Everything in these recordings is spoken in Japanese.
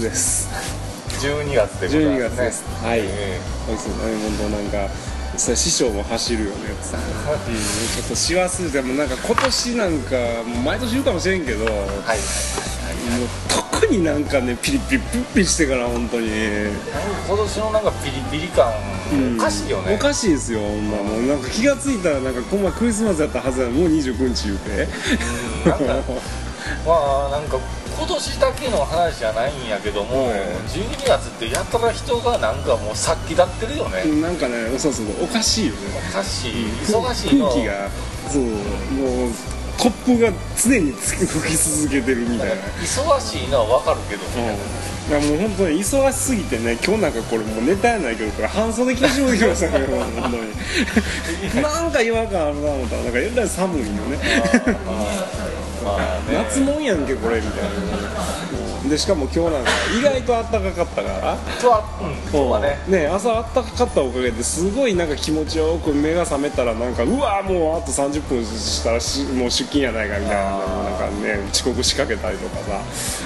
です。12月でござい12ますね。月です。はい。えそうですね本当なんか師匠も走るよねさ、うん、ちょっと師走でもなんか今年なんかもう毎年言うかもしれんけど、もうえはい特になんかねピリピリピリピリしてから本当に、今年のなんかピリピリ感、うんおかしいよね。おかしいですよほんま。もうなんか気がついたらなんかこの前クリスマスやったはずやのにもう29日言うて。うん。なんか まあなんか今年だけの話じゃないんやけども、はい12月ってやたら人がなんかもう殺気立ってるよね、なんかねそうそうおかしいよね。おかしい。忙しいの。空気がそうもう突風が常に吹き続けてるみたいな。忙しいのは分かるけどうん。ね、いやもう本当に忙しすぎてね今日なんかこれもうネタやないけどこれ半袖着てしまいましたね 本当に。なんか違和感あるな思った。らなんかえらい寒いよね夏もんやんけこれみたいな。でしかも今日なんか意外と暖かかったから。今日は、うん、今日はね。ね朝あったかかったおかげですごいなんか気持ちよく目が覚めたらなんかうわもうあと30分したらしもう出勤やないかみたいななんかね遅刻しかけたりとかさ。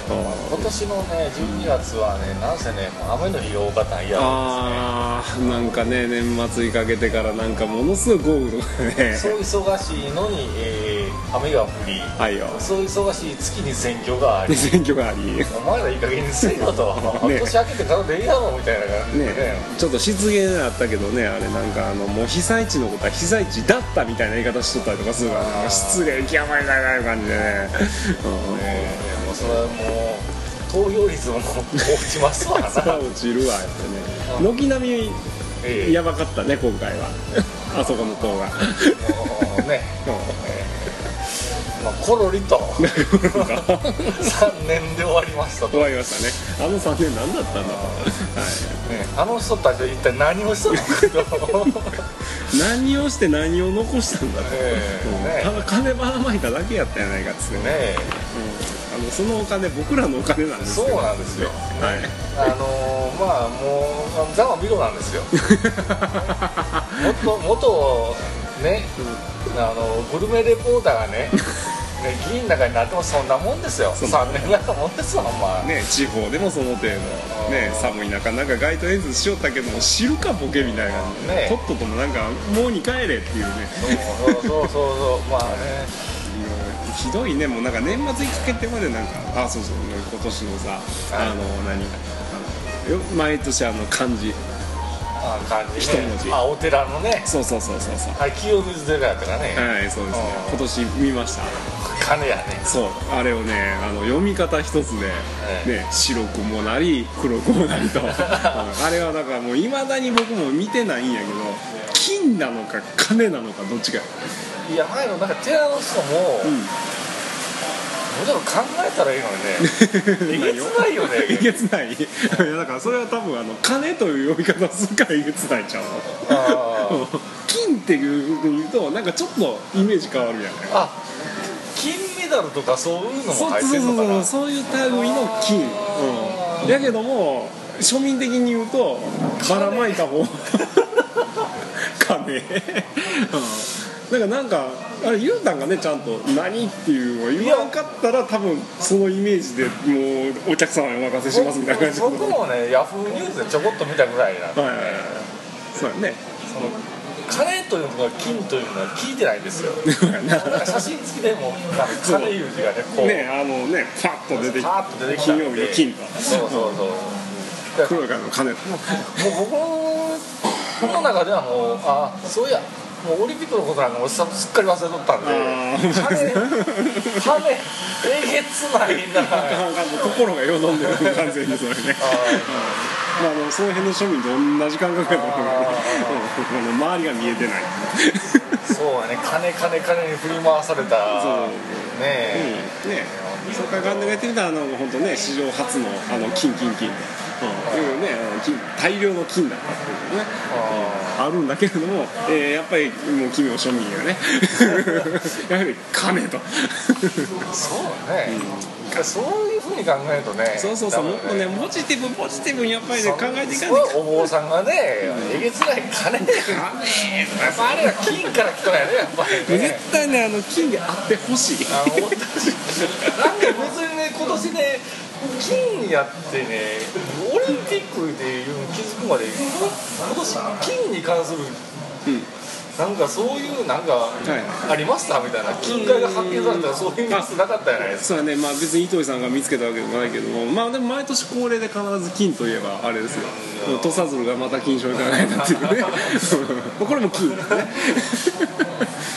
今年のね12月はねなんせねもう雨の日が多かったんや。ああなんかね年末にかけてからなんかものすごい豪雨とかね。そう忙しいのに、えー雨が降りはいよ。そう忙しい月に選挙があり。で選挙があり。ねお前らいい加減にせよと、ね年明けてからでいいやろみたいな感じでね。ちょっと失言あったけどねあれなんかあのもう被災地のことは被災地だったみたいな言い方しとったりとかするから失礼極まりない感じでね、ねもうそれはもう投票率も落ちますわな。落ちるわやってね。軒並みええやばかったね今回は。あそこの党が。ね、まあ、コロリと。3 年で終わりましたと、終わりましたね。あの3年何だったんだと、はい。ね、あの人たちは一体何をしたのかと。何をして何を残したんだと、ええうん。ただ金ばらまいただけやったやないかっつってね、ねうん、あのそのお金僕らのお金なんですそうよなんですよ。はい。あのーまあもうザマビロなんですよ。元元ね、あのグルメレポーターがねね議員の中になってもそんなもんですよ。そん3年ぐらいのもんですわまあね、地方でもその。程度、ね、寒い中なんか街頭演説しよったけども知るかボケみたいな。ねとっとともなんかもうに帰れっていうね。そうそうそうそう。そうまあね。うんひどいねもうなんか年末にかけてまでなんかあそうそう今年のさ、あの何？毎年あの漢字。あ感じ一文字。ねあお寺のね。そうそうそうそうそう。はい清水寺やったからね、はいそうですね。うん。今年見ました。金やね。そう。あれをねあの読み方一つで、えね、白くもなり黒くもなりと、うん。あれはだからもういまだに僕も見てないんやけど金なのか金なのかどっちかいや前のなんか寺の人も、うんもうちょっと考えたらいいのにね。えげつないよね。えげつない。いやだからそれは多分あの金という呼び方をするからえげつないちゃうあの金っていう言うとなんかちょっとイメージ変わるやん。あ金メダルとかそういうのそうも入ってそうそうんのかなそうそういう類の金、うん、やけども庶民的に言うとばらまいた方。金、うん、だからなんかあれ言うたんがねちゃんと「何?」っていうのを言わんかったら多分そのイメージでもうお客様にお任せしますみたいな感じで。僕もねヤフーニュースでちょこっと見たぐらいなんで、はいはいはい。そうやねその金というのが金というのは聞いてないんですよ。なんか写真付きでもなんか金いう字がねこう。ねあのねパッと出てきた。金曜日の金と。そうそうそう。黒いからの金。ともう僕の中ではもうあそういやもうオリンピックのことなんかもうすっかり忘れとったんで。あー金金えげつないな。心がよどんでる完全にそれねまあ、あのその辺の庶民と同じ感覚やと思う周りが見えてない。そうやね。金金金に振り回された。そう。ねえ、うん。ねそうか考えてみたらあの本当ね史上初のあの金金金うんいうねあの金大量の金だったっていうね。ああるんだけれども、えーやっぱりもう奇妙庶民がね。やはり金と。ーそうね、そういうふうに考えるとねそうそうそうもっとねポジティブポジティブにやっぱりね考えていかそないと。お坊さんがねえげつない金でやっぱあれは金から来たんやねやっぱりね。絶対ねあの金であってほしい。あの なんか別にね今年ね金やってねオリンピックでいう気づくまで今年金に関するうんなんかそういうなんかはい。ありましたみたいな金塊が発見されたらそういうニュースなかったじゃないですか。そうやね。まあ別に糸井さんが見つけたわけでもないけどもまあでも毎年恒例で必ず金といえばあれですよ。土佐鶴がまた金賞に輝いたっていうね。これも金ですね。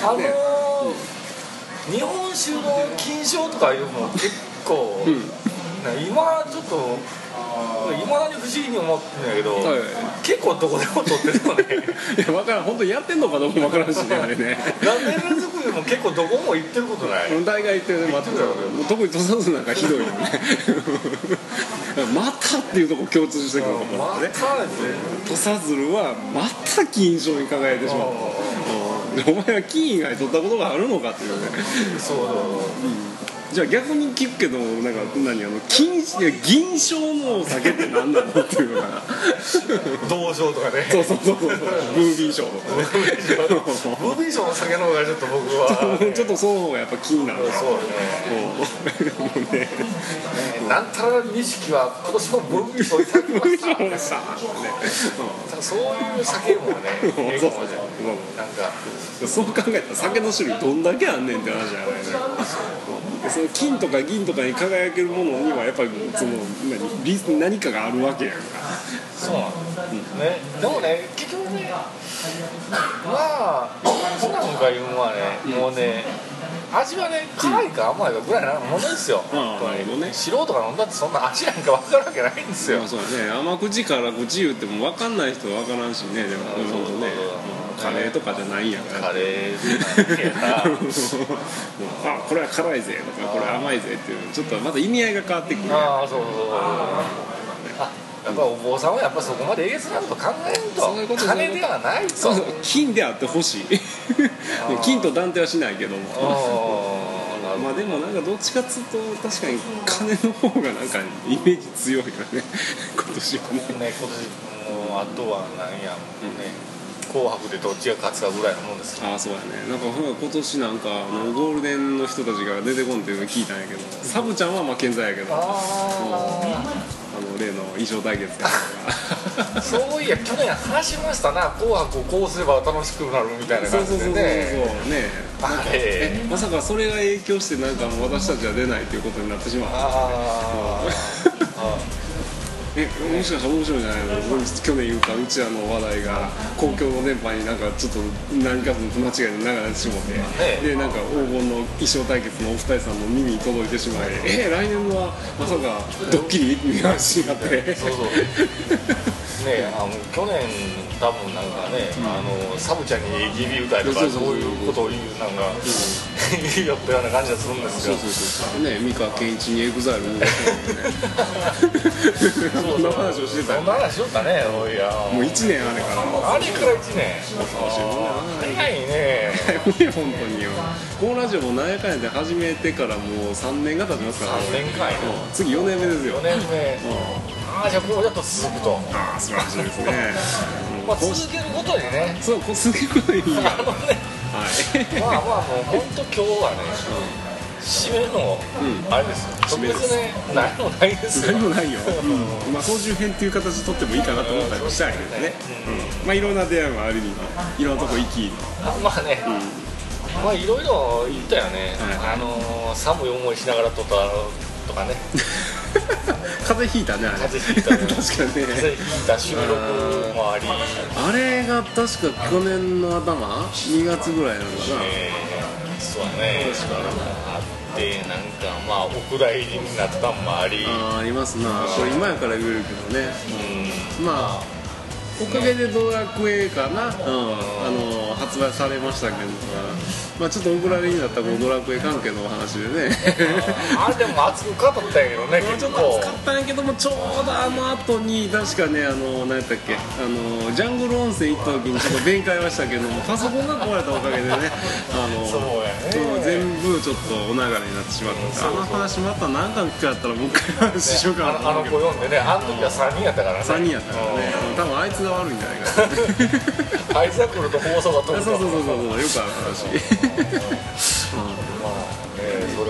あのー日本酒の金賞とかいうのも結構、ん。ね今ちょっといまだに不思議に思ってるんだけど、はい。結構どこでも撮ってるよね。いや分からん。本当にやってんのかどうかも分からんしねあれね。ラベル作りも結構どこも行ってることない？大概言ってるねまた特に土佐鶴なんかひどいよね。またっていうとこ共通してくるかもまたね土佐鶴はまた金賞に輝いてしまう。ん。お前は金以外取ったことがあるのかっていうね。そう。そうじゃあ逆に聞くけどなんか何あの金銀賞のお酒って何なのっていうのかな銅賞とかね。そうそうそうそう。ブービー賞とかねブービー賞の酒の方がちょっと僕は。ちょっとその方がやっぱ気になるなそうね。もう。ねなんたら錦は今年もブービー賞いた。だきましたそうさね。そう。いう酒もねうんええかもしれないうんなんか。そう考えたら酒の種類どんだけあんねんって話じゃないねその金とか銀とかに輝けるものにはやっぱりその何何かがあるわけやんか。そうなんですね。でもね結局ねまあ日本酒なんかいうのはね、もうね味はね辛いか甘いかぐらいなものですよ、ああ本当になるほどね。素人が飲んだってそんな味なんか分かるわけないんですよ、まあそうだね。甘口辛口言っても分かんない人は分からんしね。でもそうそうそう。本当ねカレーとかじゃないんやからカレーなんだけどな あこれは辛いぜとかこれは甘いぜっていうちょっとまた意味合いが変わってくる。ああそうそうそう。あやっぱお坊さんはやっぱそこまでえげつないこと考えんと。そういうこと金ではないとそうそう金であってほしい。金と断定はしないけども。まあでもなんかどっちかっつうと確かに金の方がなんかイメージ強いよね。今年はね。ね今年もうあとは何やもうね「紅白」でどっちが勝つかぐらいのもんですよ。ああそうやね。なんか今年なんかあのゴールデンの人たちが出てこんっていうの聞いたんやけどサブちゃんはまあ健在やけどああの例の衣装対決かあ そういや去年話しましたな「紅白」をこうすれば楽しくなるみたいな感じそうそうそうそうそう。でねえ。まさかそれが影響してなんかもう私たちは出ないということになってしまったああえもしかしたら面白いんじゃないの去年言うたうちらの話題が公共の電波になんかちょっと何かの間違いで流れてしもて、えでなんか黄金の衣装対決のお二人さんの耳に届いてしまいえ来年はまさかドッキリみたいな話になって。そうそう。ねあの去年多分なんかね、あのサブちゃんに AKB 歌いとかそういうことを言うなんか、言いよったような感じがするんですよそうそうそうね三河健一にエグザイル そんな話をしてたよ。そんな話しよったねおいや。もう1年あれから。あれから1年。早いね。ね本当によ。このラジオも何やかんやで始めてからもう3年が経ちますから。3年間やうん次4年目ですよ。4年目。うん。ああじゃあこうやっと続くと、ああ素晴らしいですね。まあ、続けることにね。そうこうすげえこといいやあのね。はい。まあまあもう本当今日はね締めのあれですよ。特別ね何もないですよ。何もないよ、うん。まあ、操縦編っていう形で撮ってもいいかなと思ったりもしたいけどね、うん。まあいろんな出会いもあるにいろんなとこ行き、あまあね、まあいろいろ言ったよね、はい。あのー寒い思いしながら撮ったとかね。風邪ひいたねあれ。風邪ひいたね。確かにね。風邪ひいた収録もあり。あれが確か去年の頭？2月ぐらいなのかな、え。ーそうだね。あってなんかまあお蔵入りになったんもあり。あーありますな。これ今やから言えるけどね。うん。まあおかげでドラクエかな、うん、あの発売されましたけど、まあ、ちょっとお蔵入りになったこのドラクエ関係のお話でね。あれでも熱く語ったんやけどね ちょっと結構暑かったんやけどもちょうどあの後に確かねあの何やったっけ。あのジャングル温泉行った時にちょっと弁解はしたけどもパソコンが壊れたおかげでね。あのそうやね。そう全部ちょっとお流れになってしまった。んであの話また何回かやったらもう一回話しようかなとあのあの思うけど子読んでねあの時は3人やったからね。3人やったからね。多分あいつが悪いんじゃないかな。うんアイザックルと放送が飛ぶとそうそうそうそうそう。よくある話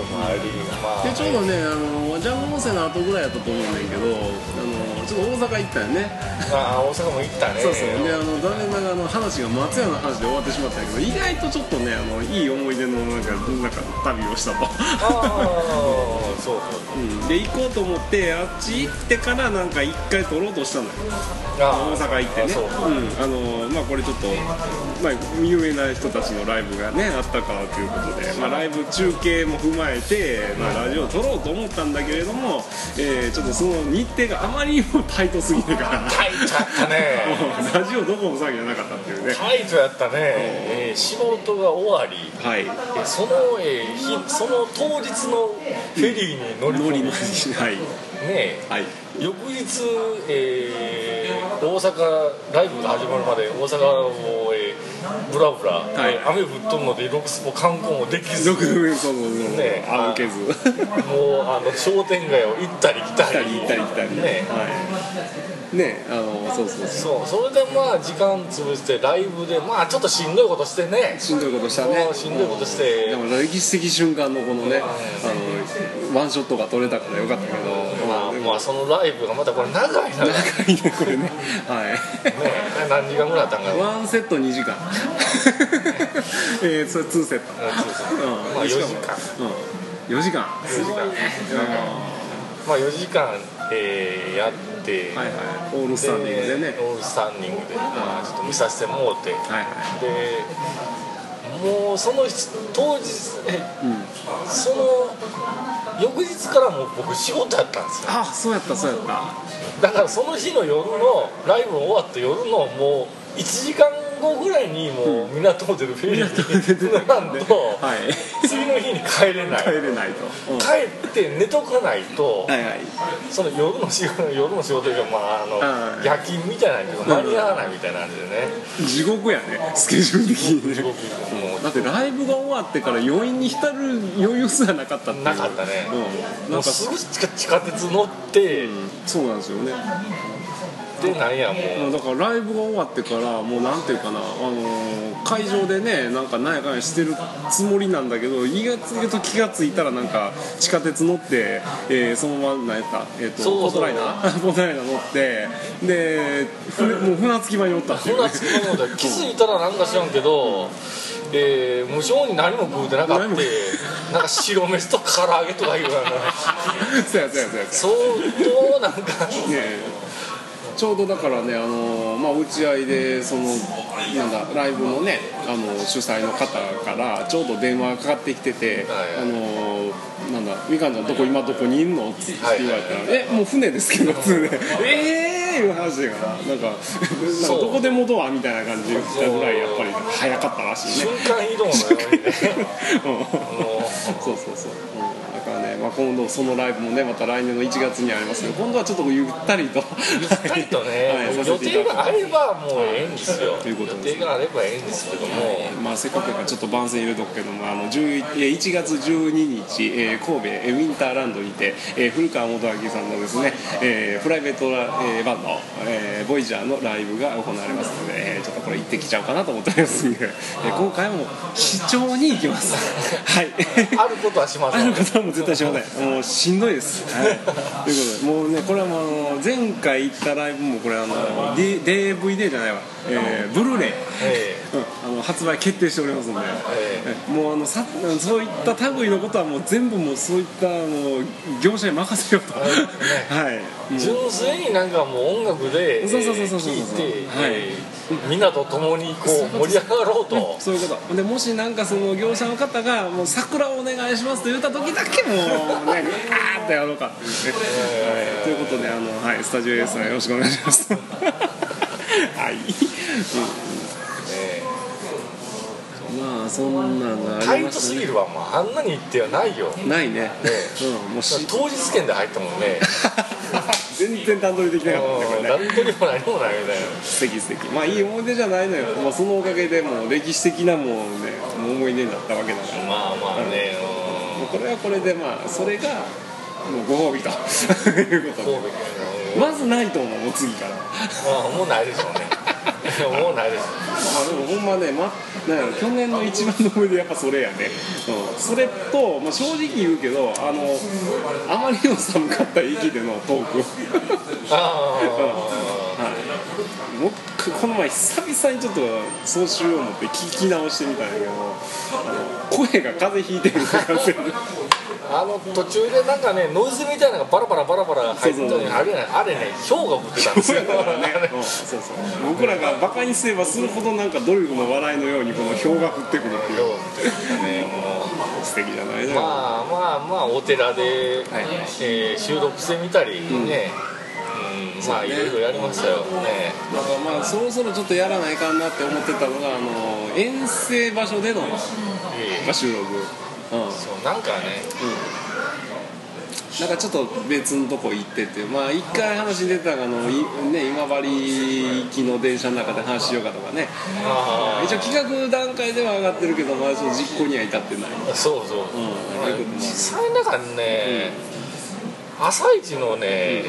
まあねそそれもありまあ。でちょうどねあのジャンボ温泉の後ぐらいやったと思うんだけどあのちょっと大阪行ったよね。あ大阪も行ったね。そうそう。であの残念ながらあの話が松屋の話で終わってしまったけど意外とちょっとねあのいい思い出のなんかなんか旅をしたと、ああそうそうう。ん、で行こうと思ってあっち行ってからなんか一回撮ろうとしたのよ。あ大阪行ってね。そう。うん。あのまあこれちょっと、まあ、有名な人たちのライブがねあったからということで、まあ、ライブ中継も踏まえて、まあ、ラジオを撮ろうと思ったんだけれども、えーちょっとその日程があまりにもタイトすぎるから。タイトやったね。ラジオどこも騒ぎじゃなかったっていうね。タイトやったね、えー仕事が終わり。はい。えーその、えー日その当日のフェリーに乗り込み、はい。え。はい。翌日、えー大阪ライブが始まるまで大阪を、えーブラブラ、はい。えー雨降っとるのでロクスも観光もできず。よくそうそうそうね。歩けず。もうあの商店街を行ったり来たり。行ったり来たりね。はい。ねあのそうそうそう。そう。それでまあ時間潰してライブでまあちょっとしんどいことしてね。しんどいことしたね。しんどいことして。でも歴史的瞬間のこのねあのワンショットが撮れたからよかったけどもまあそのライブがまたこれ長い長いね長いねこれね。はい。何時間ぐらいあったんかな。ワンセット2時間。えー、それ2セット。うんまあ4時間。うん。4時間。すごいね。まあ4時間、えーやって、うんはいはい。オールスタンディングでね。オールスタンディングで、まあ、ちょっと見させてもうて、はいはい。でもうその日当日えうん。その翌日からもう僕仕事やったんですよ。あそうやったそうやった。だからその日の夜のライブ終わった夜のもう1時間後ぐらいにもう港ホテルフェリーに乗らん。と はい。次の日に帰れない帰れないと、うん帰って寝とかないとはいはい。その夜の仕事夜の仕事がまああのはい。夜勤みたいなんけど間に合わないみたいなんでね。地獄やね。スケジュール的にね。地獄もだってライブが終わってから余韻に浸る余裕すらなかったなかったね。うん。なんすぐ地下鉄乗ってうん。そうなんですよねでなんやもう。だからライブが終わってからもうなんていうかな、あのー会場でねなんかなんやかんやしてるつもりなんだけど気がつくと気がついたらなんか地下鉄乗って、えーそのまま何やった、えー、とポートライナー ポートライナー乗ってで船もう船着き場におったっていう。ね船着き場ので気づいたらなんか知らんけど、えー無性に何も食うてなかった。なんか白飯と唐揚げとかいうような。そうやそうやそうや相当なんかねちょうどだからね、あのまあ、打ち合いでそのなんだライブのねあの主催の方からちょうど電話がかかってきてて「はいはいあのなんだみかんちゃんどこ今どこにいんの?」ってはい言われたら「えもう船ですけど」普通で「ええー!」いう話だからなんかなんかどこでもドアみたいな感じで言ったぐらいやっぱり早かったらしいね。瞬。間移動のようにねそうそうそう、うん、だからね、まあ、今度そのライブもねまた来年の1月にありますけど今度はちょっとゆったりと。うゆったりとね、はい。予定があればもうええんですよ。ということです。予定があればええんですけども、まあ、せっかくやからちょっと番宣入れとくけどもあの11えー1月12日、えー神戸えーウィンターランドにて、えー古川元明さんのですね、えープライベートラ、えーバンド、えーボイジャーのライブが行われますので、えーちょっとこれ行ってきちゃおうかなと思っております。ん。で、えー今回も視聴に行きます。はい。あることはしますあることはもう絶対しません。もうしんどいです、はい、ということでもうねこれはもうあの前回行ったライブもこれあの D- DVD じゃないわ、えーブルーレイえうん、あの発売決定しておりますので、ええもうあのさそういった類のことはもう全部もうそういったもう業者に任せようと、はい、純粋になんかもう音楽で聴いて、はい。えーみんなと共にこう盛り上がろうと、そういうこと。でもしなんかその業者の方が「もう桜をお願いします」と言った時だけもうね あーってやろうかっていうね、はい、ということであの、はい、スタジオ A さんよろしくお願いします。はい、えうんまあそんなんがータイありましたねトすぎるわ、もうあんなに行ってはないよ。ないね。うんもうし当日券で入ったもんね。全然段取りできなかったね。これね何とにも何もないみたいな。素敵素敵まあいい思い出じゃないのよ、まあ、そのおかげでもう歴史的なもうね思い出になったわけだから。まあまあね、もうこれはこれでまあそれがもうご褒美と。いううん、こ とまずないと思うもう次から。まあもうないでしょうねもうないです。まあでもほんまね、ま、なん去年の一番の思い出やっぱそれやね、うん、それと、まあ、正直言うけどあのあまりにも寒かった駅でのトーク。あ はい、この前久々にちょっと総集を持って聞き直してみたんやけどあの声が風邪ひいてる感じあの途中でなんかねノイズみたいなのがバラバラバラバラ入ってたそうそう。のにあれねあれね氷が降ってたんですよ。だからね、うん、そうそう僕らがバカにすればするほどなんかドリルの笑いのようにこの氷が降ってくるっていう。ねもう。素敵じゃないね、まあまあまあお寺で、はいえー収録してみたりね、うんまあいろいろやりましたよ。ね。だからまあそろそろちょっとやらないかんなって思ってたのがあの遠征場所での、まえあ、収録、うん、うんそうなんかね。なんかちょっと別のとこ行っててまあ一回話に出てたあの、いね、今治行きの電車の中で話しようかとかね。あ一応企画段階では上がってるけどまだちょっと実行には至ってない、あそう。そう、うん、実際なんかね、朝一のね、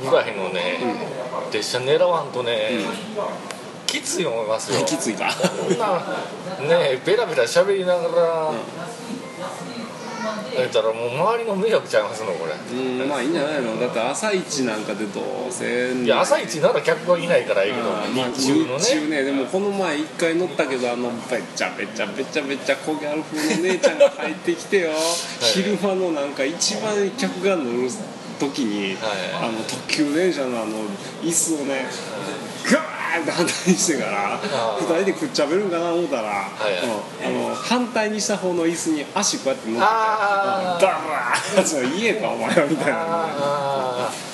ぐらいのね、列車狙わんとね、きつい思いますよ。きついかこんなねベラベラ喋りながら、言ったらもう周りの迷惑ちゃいますのこれ、うんまあいいんじゃないの？だって朝一なんかでどうせいや朝一なら客がいないからいいけど、まあ日中のね。日中ね。でもこの前一回乗ったけどあのべっちゃべちゃべちゃべちゃ小ギャル風の姉ちゃんが入ってきてよ、昼間のなんか一番客が乗る時に、はい。あの特急電車のあの椅子をねガーンって反対にしてからあー二人でくっちゃべるんかな思ったら、いはい。うんあの反対にした方の椅子に足こうやって乗ってダラーそれ家かお前はみたいな。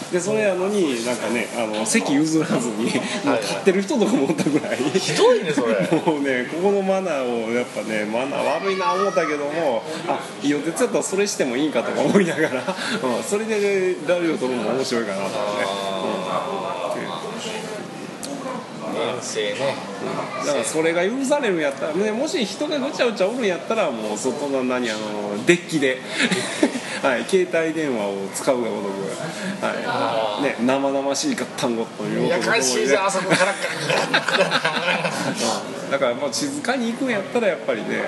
あでそれやのになんかねあの席譲らずにもう立ってる人とかもおったぐらい、ーひどいねそれ。もうねここのマナーをやっぱねマナー悪いな思ったけどもあいいよ鉄やったらそれしてもいいんかとか思いながら、うん、それで、ね、ラジオ撮るのも面白いかなとかね、遠征ね。だからそれが許されるんやったら、ね、もし人がぐちゃぐちゃおるんやったらもう外の何あのデッキで、はい、携帯電話を使うがごとく、はい。ね、生々しい単語というやかしいあそこからだからもう静かに行くんやったらやっぱりね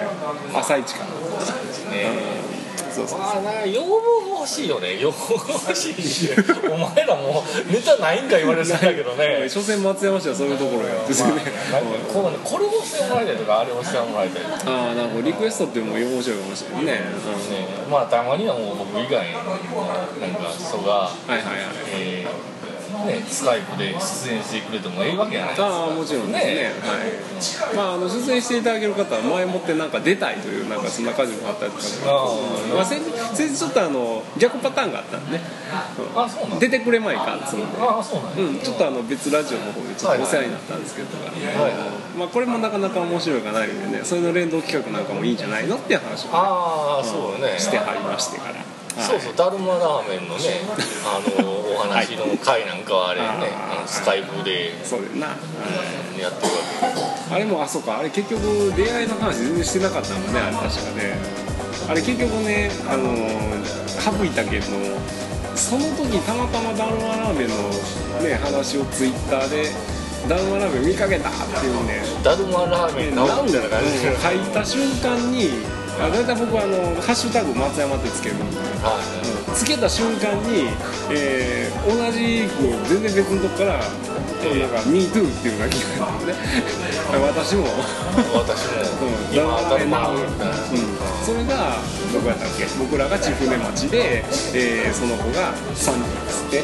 朝一から、ねそうそうまあなんか要望が欲しいよね。要望が欲しいしお前らもうネタないんか言われてたけどね。所詮松山市はそういうところやですよね、こうねこれをしてもらいたいとかあれをしてもらいたいとああなんかリクエストっていうのも面白いかもしれないね、まあたまにはもう僕以外のなんか人が、うん、はいはいはい。えーね、スカイプで出演してくれてもいいわけじゃないですか。ああもちろんですね。はい。まああの出演していただける方は前もってなんか出たいというなんかそんな感じもあったりとか。あまあ、先日先日ちょっとあの逆パターンがあったんで。ね、うんあそうなん出てくれまいかっつうんで。ああそうなんや。うん、ちょっとあの別ラジオの方でちょっとお世話になったんですけど、はいまあ、これもなかなか面白いかないんでねそれの連動企画なんかもいいんじゃないのっていう話をああそうね。してはりましてから、はいそうそうダルマラーメンのねあのお話の回なんかはあれね、スカイプでそうだよな、やってるわけあれもあそうか。あれ結局出会いの話全然してなかったんだねあれ確かね。あれ結局ねあの省いたけどその時たまたまダルマラーメンのね話をツイッターでダルマラーメン見かけたっていうね。ダルマラーメンな感じで、書いた瞬間にあ大体僕はあの「ハッシュタグ松山」ってつけるんで。はつけた瞬間に、えー同じく全然別のとこから「なんか MeToo」っていうのが聞こえたのね 私も、い、私も。うん、今ダルマダルマうん、それがどこやったっけ。僕らが千船町で、えーその子が30え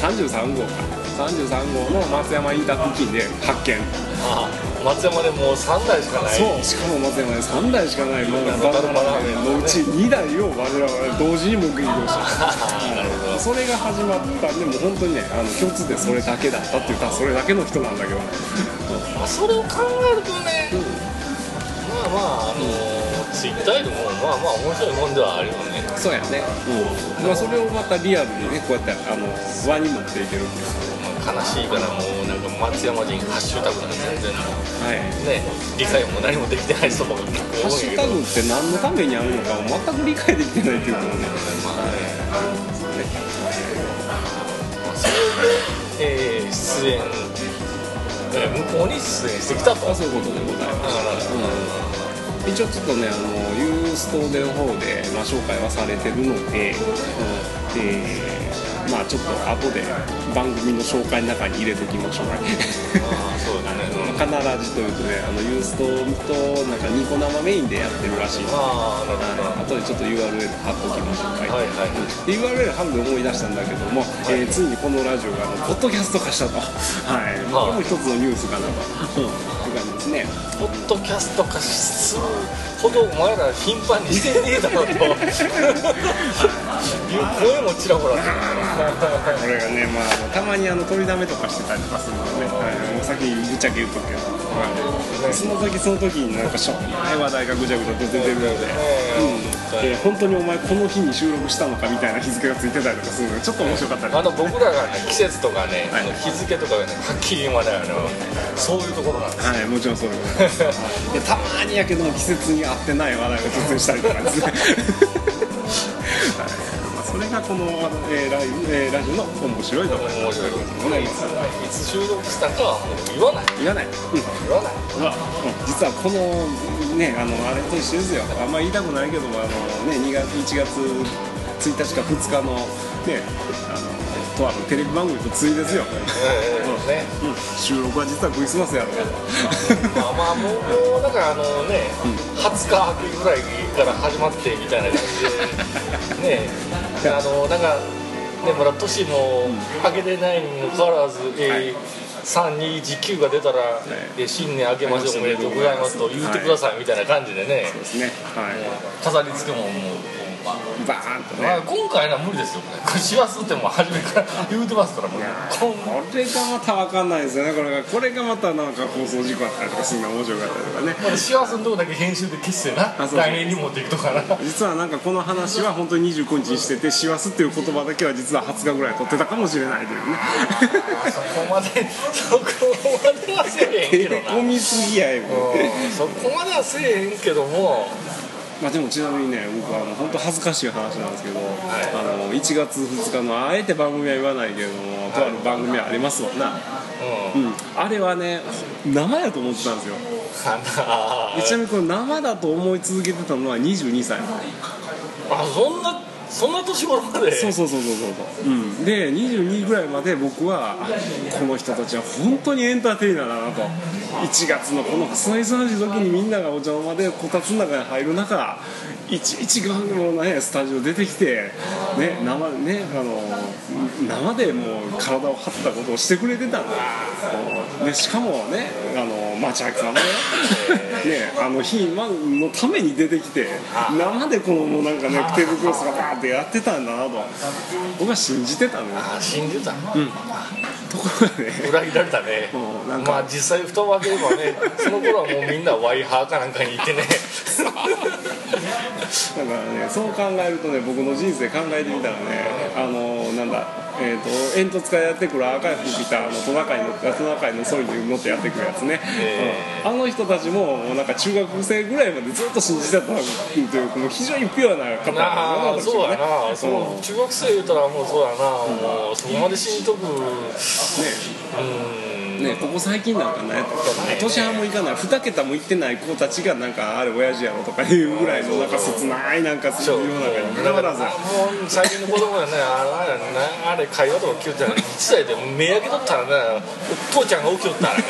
33号か。33号の松山インター付近で発見。あ松山でもう3台しかない。そう。しかも松山で3台しかない。もうダルマラーメンのうち2台を我々は同時に目撃をした。なるほど。それが始まった。んでもう本当にねあの共通でそれだけだったって言ったらそれだけの人なんだけどあ、それを考えるとね、まあまああのツイッターでもまあまあ面白いもんではあるよね。そうやね、うん。まあ、それをまたリアルにねこうやってあの輪に持っていけるっていう。まあ悲しいからもうなんか松山人ハッシュタグなんて全然もはい、うね理解も何もできてない人も結構ハッシュタグって何のためにあるのかを全く理解できてないっていうのもね。まあね。ねそれで、えー出演。ね向こうに出演してきたと。あそういうことでございます、うん、一応ちょっとねあのユーストでの方で、まあ、紹介はされてるので、うん、でまあちょっと後で番組の紹介の中に入れときましょうかね。ああそうだね、うん、カナラジというとねあのユーストとなんかニコ生メインでやってるらしい。のでああなるほど。後でちょっと URL 貼っときましょうか、はいはいで URL 貼るで思い出したんだけども、えーついにこのラジオがあのポッドキャスト化したと、はい、これも一つのニュースかなと、ね。ポッドキャスト化するほどお前ら頻繁にしてねえだろうと。い う声もちらほら。これがね、まあたまにあの取りだめとかしてたりとかするので、ね、はい、もう先にぶっちゃけ言うとくけど、はい、その時その時になんかしょうもない話題がぐちゃぐちゃと出てるので、うん、で本当にお前この日に収録したのかみたいな日付がついてたりとかするのがちょっと面白かったりあの僕らがね季節とかね、はいあの日付とかがねはっきり言わないあのそういうところなんですはい、もちろんそうでございます。でたまにやけども季節に合ってない話題を突然したりとかです ね。それがこの、えーライブえーラジオの面白いところで面白いございます。いつ収録したかはもう言わない言わない。うん。言わないうん実はこのねあのあれと一緒ですよ。あんまり言いたくないけどもあのね2月1月1日か2日のねあのとあるテレビ番組とついですよ。ええね。うん、収録は実はクリスマスやろ。まあまあもうだからあのね、20日ぐらいから始まってみたいな感じでねあのなんかねまだ年も明けてないにもかかわらず、えー3219が出たら、えー新年明けましておめでとうございますと言ってくださいみたいな感じでね、ですね。はい。飾り付けももう、バーンとね。まあ、今回のは無理ですよこれ師走ってもう初めから言うてますからもう。これがまた分かんないですよね。これがこれがまたなんか放送事故あったりとかするの面白かったりとかね。まあ幸せのとこだけ編集で消してな来年に持っていくとかな。実はなんかこの話は本当に29日にしてて師走っていう言葉だけは実は20日ぐらい取ってたかもしれないというねそこまでそこまではせえへんけどな、込みすぎやよ。うんそこまではせえへんけどもまあでもちなみにね僕はあの本当恥ずかしい話なんですけど、あの1月2日のあえて番組は言わないけれどもとある番組はありますわな、ううん。ん、あれはね生やと思ってたんですよ。ちなみにこれ生だと思い続けてたのは22歳。あそんなそんな年頃まで？そうそうそうそうそう。う、ん、で22ぐらいまで僕はこの人たちは本当にエンターテイナーだなと。1月のこのクソ忙しい時にみんながお茶の間でこたつの中に入る中いちいち番組のねスタジオ出てきてね生ねあの生でもう体を張ったことをしてくれてたんだ。でしかもねあの町明さんもねねあの日マンのために出てきて生でこのもうなんかねテーブルクロスがバーってやってたんだなと。僕は信じてたのよ。あ信じたところがね。裏切られたね。うんなんか。まあ実際蓋を開ければねその頃はもうみんなワイハーかなんかにいてね。だからねそう考えるとね僕の人生考えてみたらねあのなんだえー、と煙突からやってくる赤い服着たあのトナカイのトナカイのソリに乗ってやってくるやつね、えうん。あの人たちもなんか中学生ぐらいまでずっと信じてたというかもう非常にピュアな方なね。そうやな、そううん。中学生言うたらもうそうやな、もうそこまで信じとく。うん。ね、ここ最近なんかね年半もいかない2桁もいってない子たちがなんかあれ親父やろとかいうぐらいのなんか切ないなんかそういう世の中にかかわらずもう最近の子供やねあれ会話とか聞いてたら1歳で目開けとったらね父ちゃんが起きとったらね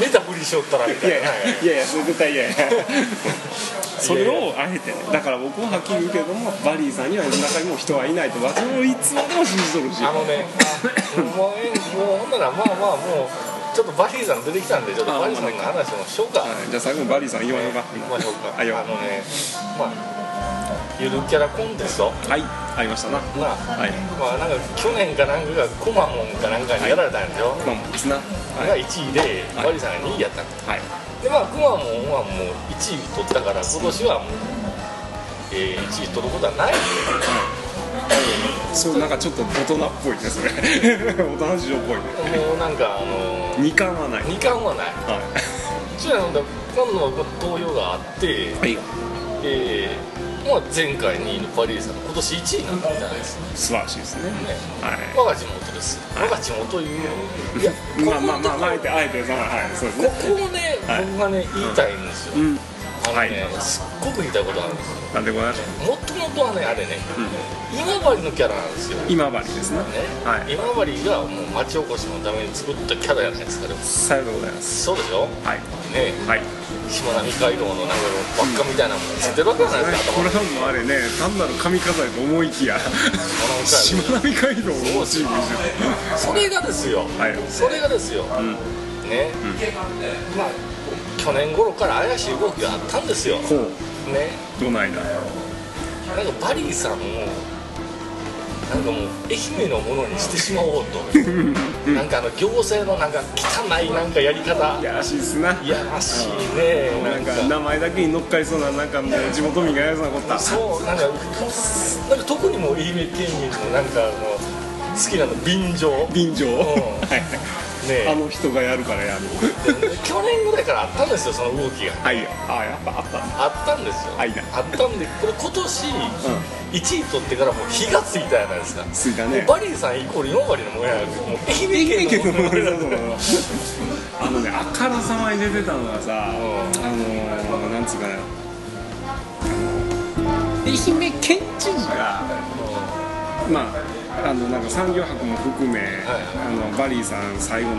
寝たふりしよったらみたいな。やいやいやそれ絶対嫌や。それをあえてね。だから僕ははっきり言うけどもバリーさんには中にも人はいないと私もいつまでも信じとるし。あのねあもうええもうほんならまあまあもうちょっとバリーさん出てきたんでちょっとバリーさんの話もしようか。はい。じゃあ最後にバリーさん言わようか。行きましょうか。あのねまあゆるキャラコンテスト？はいありましたな。まあはい。まあなんか去年かなんかがくまモンかなんかにやられたんですよ、まあですな。はがい1位で、はい。バリーさんが2位やったの。はい。でまあくまモンはもう1位取ったから今年はもう、えー、1位取ることはない。んでそうなんかちょっと大人っぽいねそれ。大人事情っぽいね。もうなんかあの二冠はない。2冠はない。はそやのだ今度は投票があって、いはい。えーまあ、前回2位のパリーさんが今年1位になったみたいですね。素晴らしいですね。ね。はい。我が地元です、我が地元いう いやまあまあまあまああえてあえてそのはいそうですこね。こをね、はい僕がね言いたいんですよ、うん。あのね、はい。すっごく言いたいことあるんですよ。なんでございましょもともとはねあれね、今治のキャラなんですよ、う今治ですね。ね。はい。今治がもう町おこしのために作ったキャラじゃないですかでも。さようでございます。そうでしょ？はい。ね。はいしまなみ海道のなんか輪っかみたいなものついてるわけじゃないですか、これはもうあれね単なる髪飾りと思いきや。しまなみ海道をモチーフにしてそれがですよ、はい。それがですよ、ね、まあ去年頃から怪しい動きがあったんですよ。ね。どないだなんかバリーさんもなんかもう愛媛のものにしてしまおうと。なんかあの行政のなんか汚いなんかやり方。いやらしいっすな。いやらしいね。なんか名前だけに乗っかりそうななんかもう地元民がやるようなこと。そうなんかなんか特にもう愛媛県民のなんかあの好きなの便乗。便乗。ん。はいねあの人がやるからやる 去年ぐらいからあったんですよその動きが。はい。あやっぱあった。あったんですよ、はい。なあったんでこれ今年1位取ってからもう火がついたじゃないですか。ついたね。バリーさんイコール今治のもんやもう愛媛県のもんやあのねあからさまに出てたのがさ、あのー、なんつうかな。愛媛県知事がまああのなんか産業博も含め、あのバリーさん最後の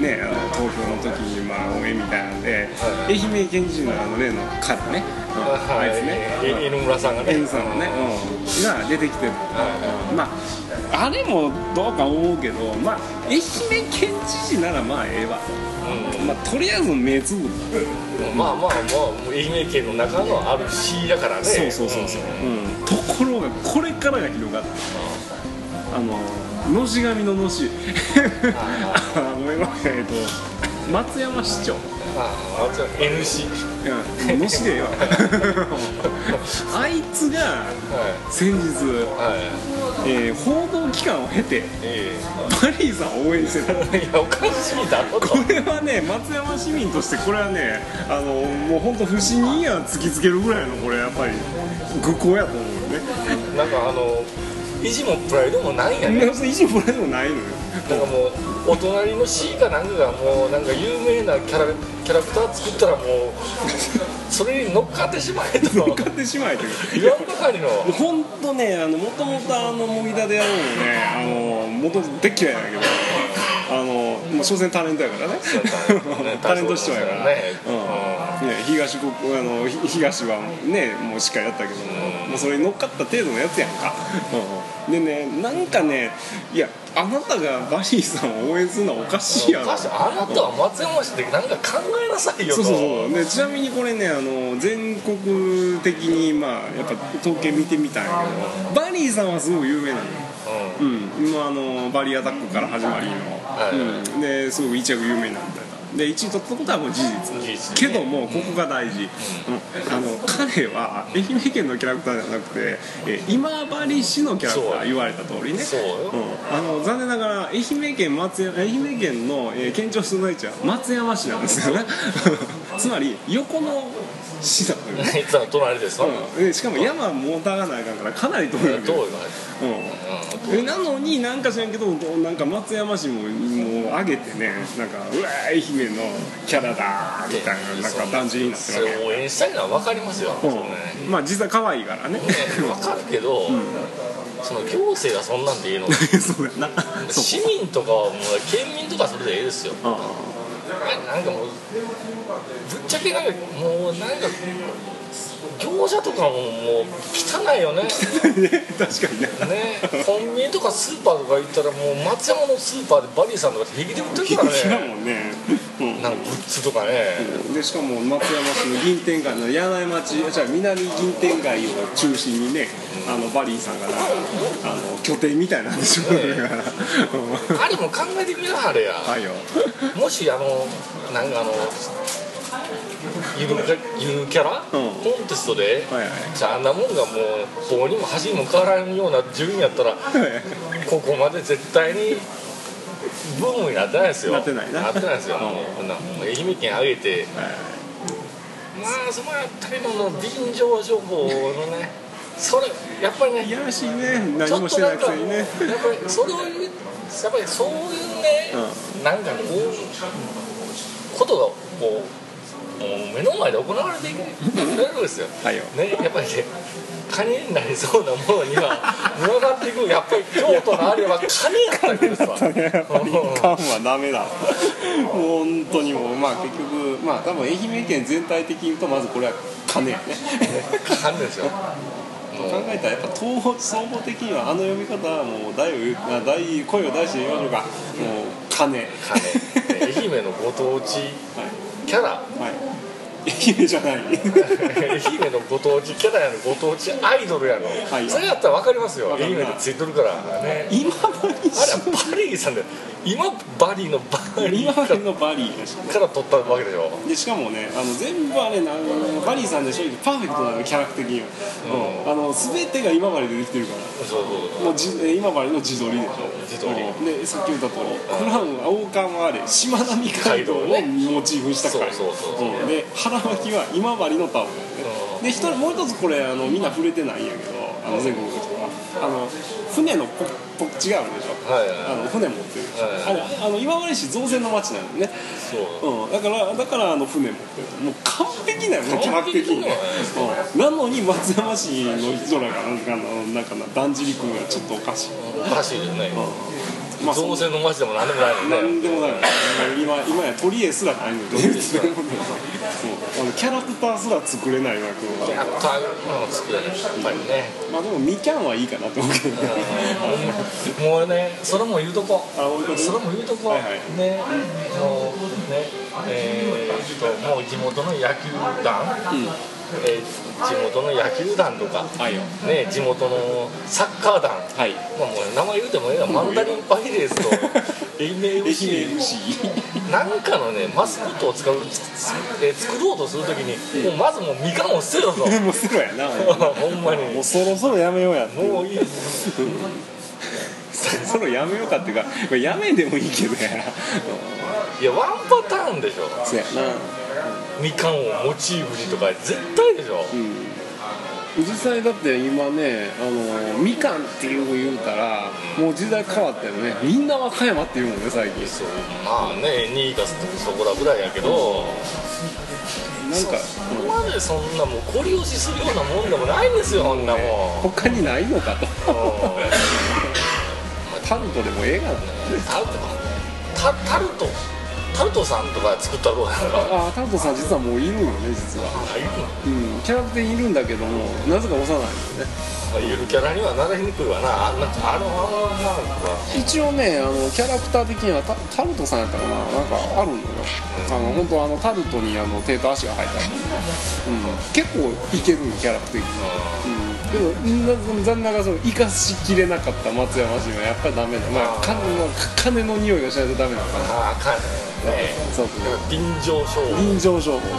ねあの投票の時にまあ応援みたいなんで、はい。愛媛県知事のあの例の彼ね、うんあいつね、はい犬村さんがね。さんのね、うん、が出てきてる、まああれもどうか思うけどまあ愛媛県知事ならまあええわ。と、まあとりあえず目つぶってうん。まあまあまあもう愛媛県の中のある市だからね。そうそうそうそう、うん、ところがこれからが広がってあののし紙ののし。あのごめんごめんえっと松山市長。ああもちろん NC いやのしでええわ。あいつがは先日、い。はい。えー報道機関を経てえバリーさんを応援してた。えいやおかしいだろと。これはね松山市民としてこれはねあのもう本当不信任や突きつけるぐらいのこれやっぱり愚行やと思うよね。なんかあの意地もプライドもないんやね。意地もらえでもないのよ。なんかもうお隣の C かなんかがもうなんか有名なキャラキャラクター作ったらもうそれに乗っかってしまえと。乗っかってしまえと。言わんばかりの。本当ねあのもともとあのもみだでやるのもねあの元々でっ嫌いだけどもう所詮タレントやからね。タレント視聴やから。ね。うん。ね東国あのひ東はねもうしっかりやったけどもうそれに乗っかった程度のやつやんか、うん、でねなんかねいやあなたがバリーさんを応援するのはおかしいやろ。あなたは松山市でなんか考えなさいよと。そうそうそう。でちなみにこれねあの全国的にまあやっぱ統計見てみたんやけどバリーさんはすごく有名なのよううん、今あのバリアタックから始まりの、はい。うん、ですごく一躍有名になったで1位取ったことはもう事実けどもここが大事、うん。あの彼は愛媛県のキャラクターじゃなくて、えー今治市のキャラクター言われた通りね。そう。ようん、あの残念ながら愛媛県松山愛媛県の、えー県庁所在地は松山市なんですよね。つまり横の市なのよね。ん いつも隣ですわうん、でしかも山もたがないかんからかなり遠いわけよどうようん、えなのになん。か知らん。けどなん。か松山市ももう上げてねなん。かうわ愛媛のキャラだみたいななん。か感じになってそるわけれ応援したいのは分かりますよ、それねうん、まあ実際可愛いからねね分かるけど、その行政がそん。なん。でいいのそうやな市民とかはもう県民とかそれでええですよなん。かもうぶっちゃけなん。かもうなん。か業者とかももう汚いよね。んね。確かにね。ね。コンビニとかスーパーとか行ったらもう松山のスーパーでバリーさんとか平気で売ってるから平気だね もんね、うんなんかグッズとかね、でしかも松山市の銀天街の柳井町じゃあ南銀天街を中心にねあのバリーさんがなんかあの拠点みたいなんでしょ、う んあれも考えてみなはれや、はいよ。もしあのなんかあのゆるかゆるキャラ、うん。コンテストで、はいはい。じゃああんなもんがもう棒にも箸にも変わらんような順位やったらここまで絶対にブームになってないですよ。なってないな。なってないですよ、うん。なもう愛媛県挙げて。まあそのあたりの便乗処方のねそれやっぱりねいやらしいね。ちょ何もしてなっとないくせにねやっぱりそれをやっぱりそういうね、なんかこうことがこうもう目の前で行われていく。るんですよ。はいよ。ねやっぱりね金になりそうなものには群がっていく。やっぱり京都のあれは金やったわけですわ。缶はダメだもう本当にもうまあ結局まあ多分愛媛県全体的に言うとまずこれは金やね。金ですよ。考えたらやっぱ東方総合的にはあの読み方はもう大を大声を出して言いましょうか。もう金。金。愛媛のご当地キャラ。はい。愛媛じゃない。愛媛のご当地キャラやのご当地アイドルやの、はい。それやったら分かりますよ。愛媛でついてるから。ね。今治あれはバリーさんで今バリーのバリ。今ーか治のバリーから取ったわけでしょ。でしかもねあの全部あれなバリーさんで正直パーフェクトなのキャラクター的には、うん。あの全てが今治でできてるから。そうそうもう今治の自撮りでしょ。自撮でさっき言った通りクラウンは王冠はあれしまなみ海道をモチーフにしたから。そうそうそう。うん。で腹巻きは今治のタオルで一人もう一つこれあのみんな触れてないんやけどあの全国の人は。あの船のポポッチがあるでしょ。はいあの船持ってるでしょ、はいあれあの今治市造船の町なのね。そう。うん、だからだからあの船持ってる。もう完璧だよ。ねキャラク的にね、うん、なのに松山市の人らがなんかなんかなだんじり君がちょっとおかしい、おかしいよねまあ造船の町でも何でもないのなね。んでもない今今や取り柄すらないのであのキャラクターすら作れないわけキャラクターの作れない。やっぱりね。まあでもみキャンはいいかなと思うけどね。もうねそれも言うとこ。あそれも言うとこ、はいはい。ね。もうね。えーっともう地元の野球団、えー地元の野球団とか、はい。よね、地元のサッカー団、はい。まあ、もう名前言うてもええわマンダリンパイレーツと。愛媛 FC なんかのねマスコットを使うつえー作ろうとするときに、もうまずもうみかんを捨てろと もうすぐやな。ほんまに。もうそろそろやめようやもういい。そろそろやめようかっていうかまあやめんでもいいけどやいやワンパターンでしょ。そうやなみかんをモチーフにとか絶対でしょ、実際だって今ねあのみかんっていうの言うたらもう時代変わったよね。みんな和歌山って言うもんね最近。そうまあね2位かそこらぐらいやけど、なんかそこまでそんなもうこり押しするようなもんでもないんですよ、こん。なもん、他にないのかと。タルトでもええがな。タルトタタルトタルトさんとか作ったらどうああタルトさん実はもういるよね実は。うんキャラクターいるんだけどもなぜか幼いよね。のゆるキャラにはなれにくいわな。あんなあの一応ねあのキャラクター的にはタタルトさんやったかな。なんかあるのよ。あの本当あのタルトにあの手と足が生えたり、うん、結構いけるのキャラクターうん。けどな残念ながらその生かしきれなかった松山市はやっぱりダメだ、まあ、金の金の匂いがしないとダメなのかな。ああかんねそうそう。臨場商法臨場商法こ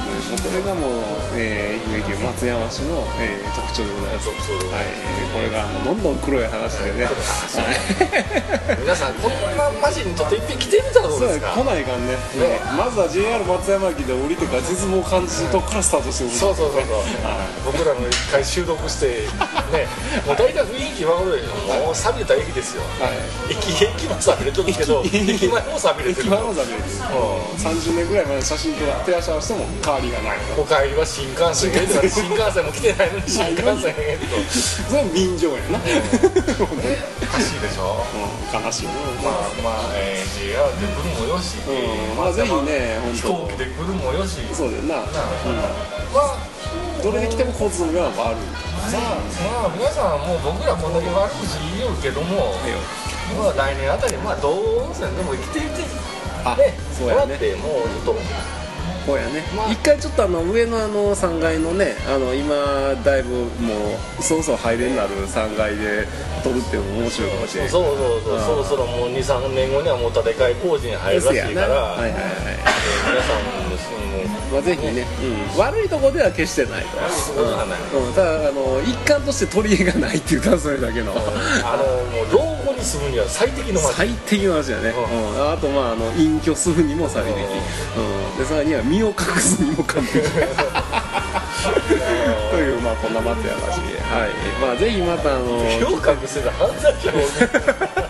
れがもう、えー、愛媛県松山市の、えー特徴でございます。そうそうはい、えーこれがどんどん黒い話でね、はい。皆さんこんなマジにとって一品来てみたらどうそうやです。か来ないかんね。ね。まずは JR 松山駅で降りてから実務を感じるとこからスタートしてほしいそうそうそうそう。僕らの一回収録してね。もう大体雰囲気分かるでしょもう錆びた駅ですよ。はい。駅駅も錆びれてるけど駅駅前も錆びれてる駅前のザビエです30年ぐらい前の写真と手足合わせても変わりがないお帰りは新幹線へ新幹線。も来てないのに新幹線へとそれは便乗やな、おかしいでしょ。うん、悲しいなまあまあ、えー、JR で来るもよし、うん。まあぜひね飛行機で来るもよし。そうだよな、まあ。うん、どれで来ても交通の便は悪いまあまあ皆さんもう僕らこんだけ悪口言いよるけども、まあ来年あたりまあ道後温泉でも生きていてあねそうやね。だってもうちょっと。こうやね、まあ一回ちょっとあの上のあの3階のねあの今だいぶもうそろそろ入れになる3階で撮るっていうのも面白いかもしれないそうそうそう、う。んそろそろもう23年後にはもう建て替え工事に入るらしいから、はいはいはいえー皆さんもですねもうまあ、ぜひね、うん、悪いとこでは決してないと、そういはないうん、ただあの一環として取り柄がないっていうただそれだけのあのもうに住むには最適の街。最適な話だね、ううん。あとまああの隠居するにも最適、うん、でさらには身を隠すにも完璧。というまあこんな待ってやらしはい。まあぜひまたあの評価してた犯罪者を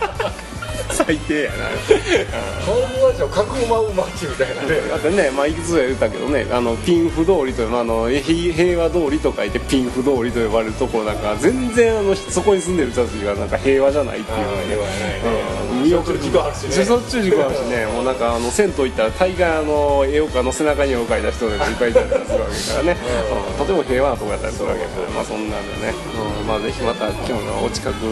最低やな。犯罪者をかくまう街みたいなねだってね、まあ、いくつか言ったけどねあのピンフ通りという、まあ、あのひ平和通りと書いてピンフ通りと呼ばれるとこなんか全然あのそこに住んでる人たちがなんか平和じゃないっていうのがねうん。見送る事故あるしね。しょっちゅう事故あるしね。もうなんかあの銭湯行ったら大概あの絵をかの背中に絵を描いた人がいっぱいいたりするわけからね、うんとても平和なとこやったりするわけから、まあそんなんでね、うん。まあぜひまた今日のお近く、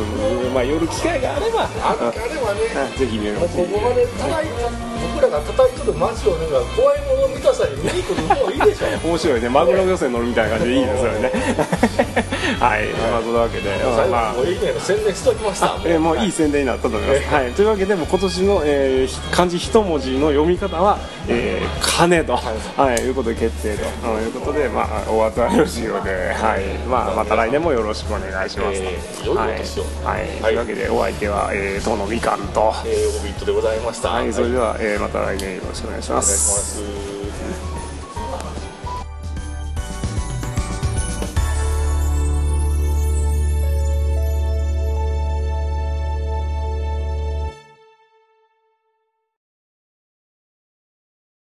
まあ、寄る機会があれば。ああれはね。うんぜひ見るここまで叩いた僕らが叩いとる街をなんか怖いもの見たさに見に来るのもいいでしょ。面白いね。マグロ漁船乗るみたいな感じでいいですよね。はい、まあそのわけで、最まあ後もういいね。宣伝しときました。えーもういい宣伝になったと思います、はい、というわけでもう今年の、えーひ漢字一文字の読み方は「えー、金」と、はい、いうことで決定と、うん。いうことで、まあ、お後はよろしいので、はい。まあ、また来年もよろしくお願いします。はい。はい。というわけでお相手は、えー、遠野みかんと、えー、オビットでございました。はい、それでは、えーまた来年よろしくお願いします